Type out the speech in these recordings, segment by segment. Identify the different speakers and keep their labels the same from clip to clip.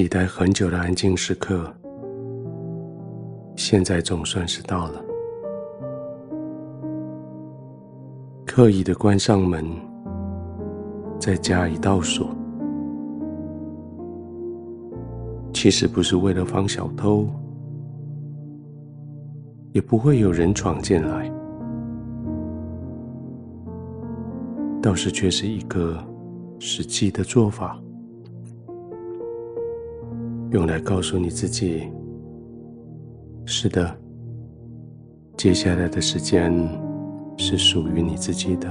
Speaker 1: 期待很久的安静时刻，现在总算是到了。刻意的关上门，再加以倒锁，其实不是为了防小偷，也不会有人闯进来，倒是却是一个实际的做法。用来告诉你自己：是的，接下来的时间是属于你自己的。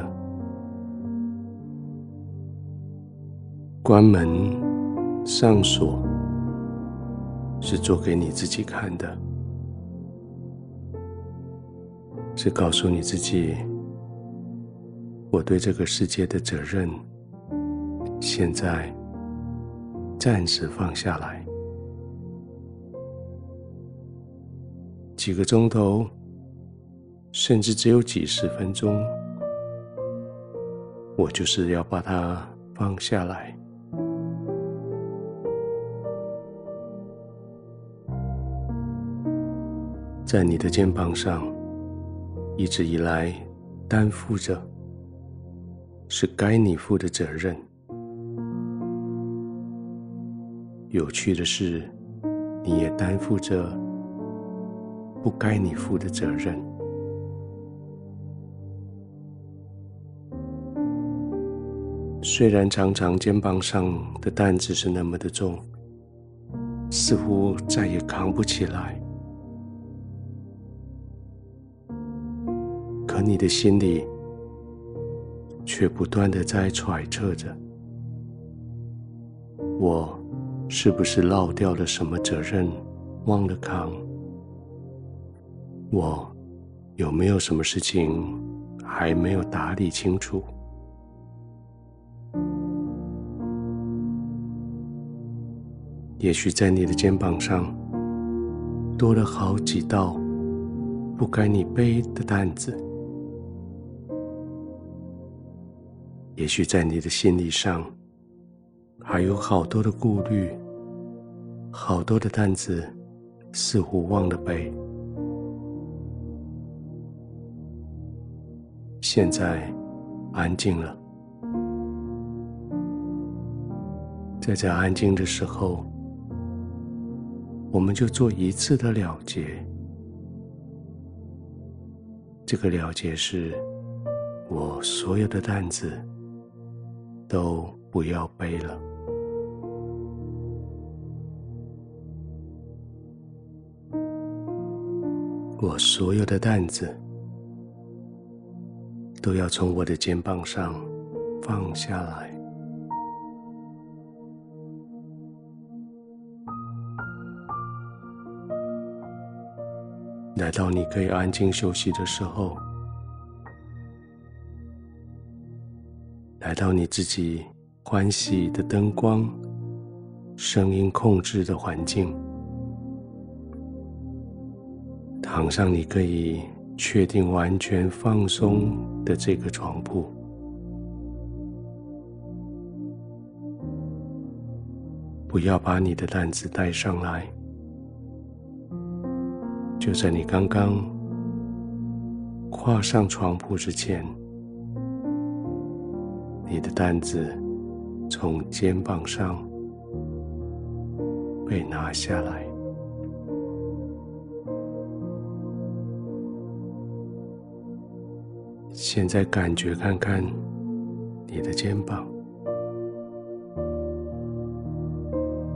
Speaker 1: 关门上锁是做给你自己看的，是告诉你自己：我对这个世界的责任，现在暂时放下来。几个钟头，甚至只有几十分钟，我就是要把它放下来。在你的肩膀上，一直以来担负着是该你负的责任。有趣的是，你也担负着。不该你负的责任。虽然常常肩膀上的担子是那么的重，似乎再也扛不起来，可你的心里却不断的在揣测着：我是不是落掉了什么责任，忘了扛？我有没有什么事情还没有打理清楚？也许在你的肩膀上多了好几道不该你背的担子，也许在你的心理上还有好多的顾虑，好多的担子似乎忘了背。现在安静了，在这安静的时候，我们就做一次的了结。这个了结是，我所有的担子都不要背了，我所有的担子。都要从我的肩膀上放下来，来到你可以安静休息的时候，来到你自己欢喜的灯光、声音控制的环境，躺上你可以。确定完全放松的这个床铺，不要把你的担子带上来。就在你刚刚跨上床铺之前，你的担子从肩膀上被拿下来。现在感觉看看你的肩膀，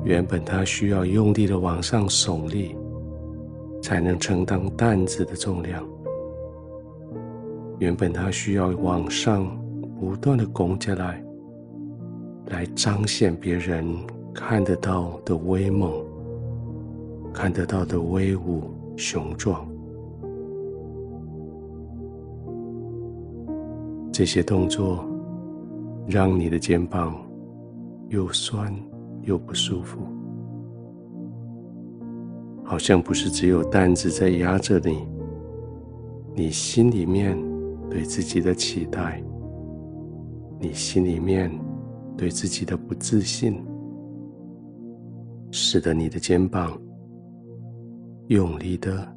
Speaker 1: 原本它需要用力的往上耸立，才能承担担子的重量。原本它需要往上不断的拱起来，来彰显别人看得到的威猛，看得到的威武雄壮。这些动作让你的肩膀又酸又不舒服，好像不是只有担子在压着你，你心里面对自己的期待，你心里面对自己的不自信，使得你的肩膀用力的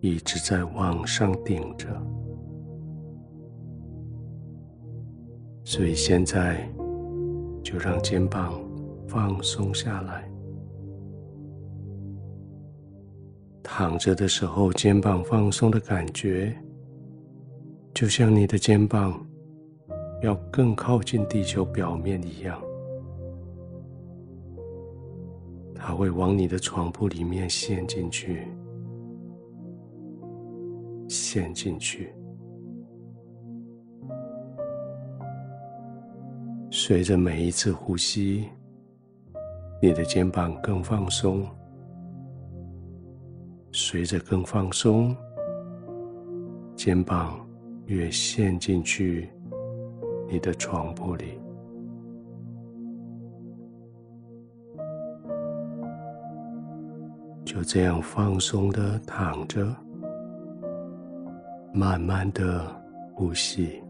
Speaker 1: 一直在往上顶着。所以现在就让肩膀放松下来。躺着的时候，肩膀放松的感觉，就像你的肩膀要更靠近地球表面一样，它会往你的床铺里面陷进去，陷进去。随着每一次呼吸，你的肩膀更放松。随着更放松，肩膀越陷进去你的床铺里，就这样放松的躺着，慢慢的呼吸。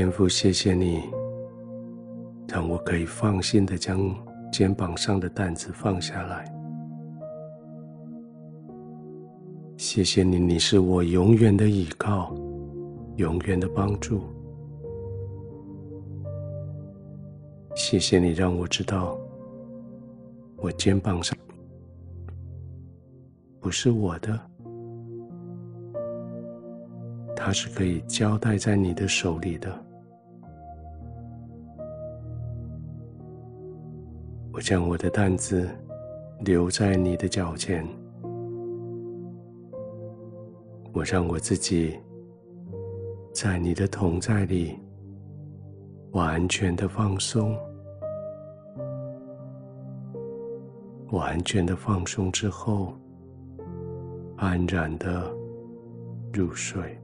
Speaker 1: 天父，谢谢你。让我可以放心的将肩膀上的担子放下来。谢谢你，你是我永远的依靠，永远的帮助。谢谢你，让我知道我肩膀上不是我的，它是可以交代在你的手里的。我将我的担子留在你的脚前，我让我自己在你的同在里完全的放松，完全的放松之后，安然的入睡。